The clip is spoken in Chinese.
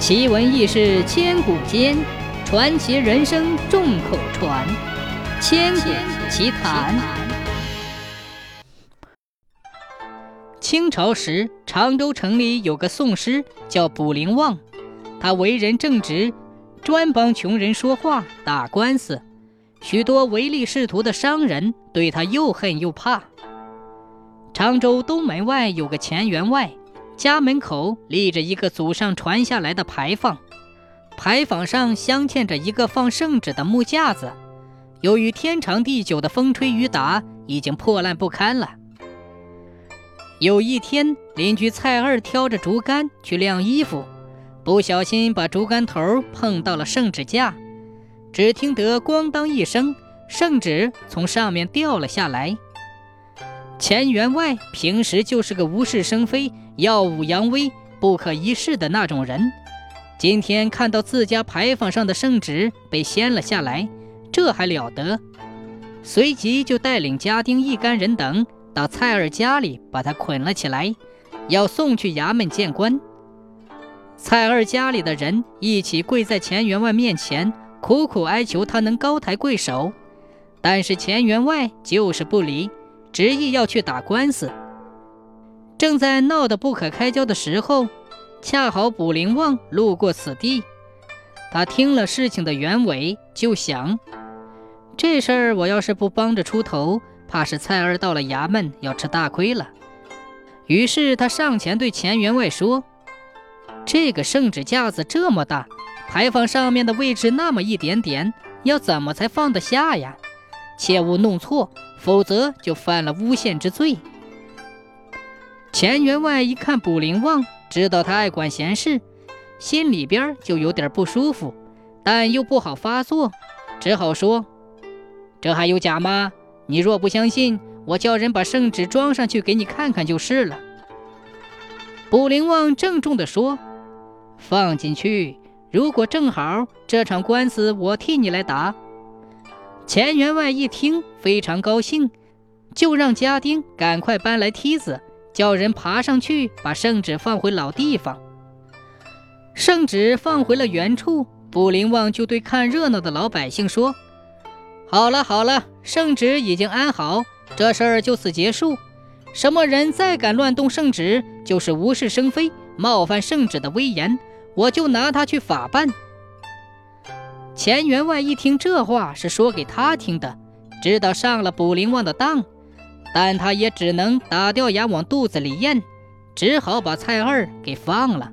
奇闻异事千古间，传奇人生众口传。千古奇谈。清朝时，常州城里有个宋师叫卜灵旺，他为人正直，专帮穷人说话、打官司。许多唯利是图的商人对他又恨又怕。常州东门外有个钱员外，家门口立着一个祖上传下来的牌坊，牌坊上镶嵌着一个放圣旨的木架子。由于天长地久的风吹雨打，已经破烂不堪了。有一天，邻居蔡二挑着竹竿去晾衣服，不小心把竹竿头碰到了圣旨架。只听得“咣当”一声，圣旨从上面掉了下来。钱员外平时就是个无事生非、耀武扬威、不可一世的那种人，今天看到自家牌坊上的圣旨被掀了下来，这还了得？随即就带领家丁一干人等到蔡二家里，把他捆了起来，要送去衙门见官。蔡二家里的人一起跪在钱员外面前。苦苦哀求他能高抬贵手，但是钱员外就是不理，执意要去打官司。正在闹得不可开交的时候，恰好卜灵旺路过此地，他听了事情的原委，就想：这事儿我要是不帮着出头，怕是蔡儿到了衙门要吃大亏了。于是他上前对钱员外说：“这个圣旨架子这么大。”牌坊上面的位置那么一点点，要怎么才放得下呀？切勿弄错，否则就犯了诬陷之罪。钱员外一看卜灵旺，知道他爱管闲事，心里边就有点不舒服，但又不好发作，只好说：“这还有假吗？你若不相信，我叫人把圣旨装上去给你看看就是了。”卜灵旺郑重地说：“放进去。”如果正好这场官司我替你来打，钱员外一听非常高兴，就让家丁赶快搬来梯子，叫人爬上去把圣旨放回老地方。圣旨放回了原处，卜灵旺就对看热闹的老百姓说：“好了好了，圣旨已经安好，这事儿就此结束。什么人再敢乱动圣旨，就是无事生非，冒犯圣旨的威严。”我就拿他去法办。钱员外一听这话是说给他听的，知道上了卜灵旺的当，但他也只能打掉牙往肚子里咽，只好把蔡二给放了。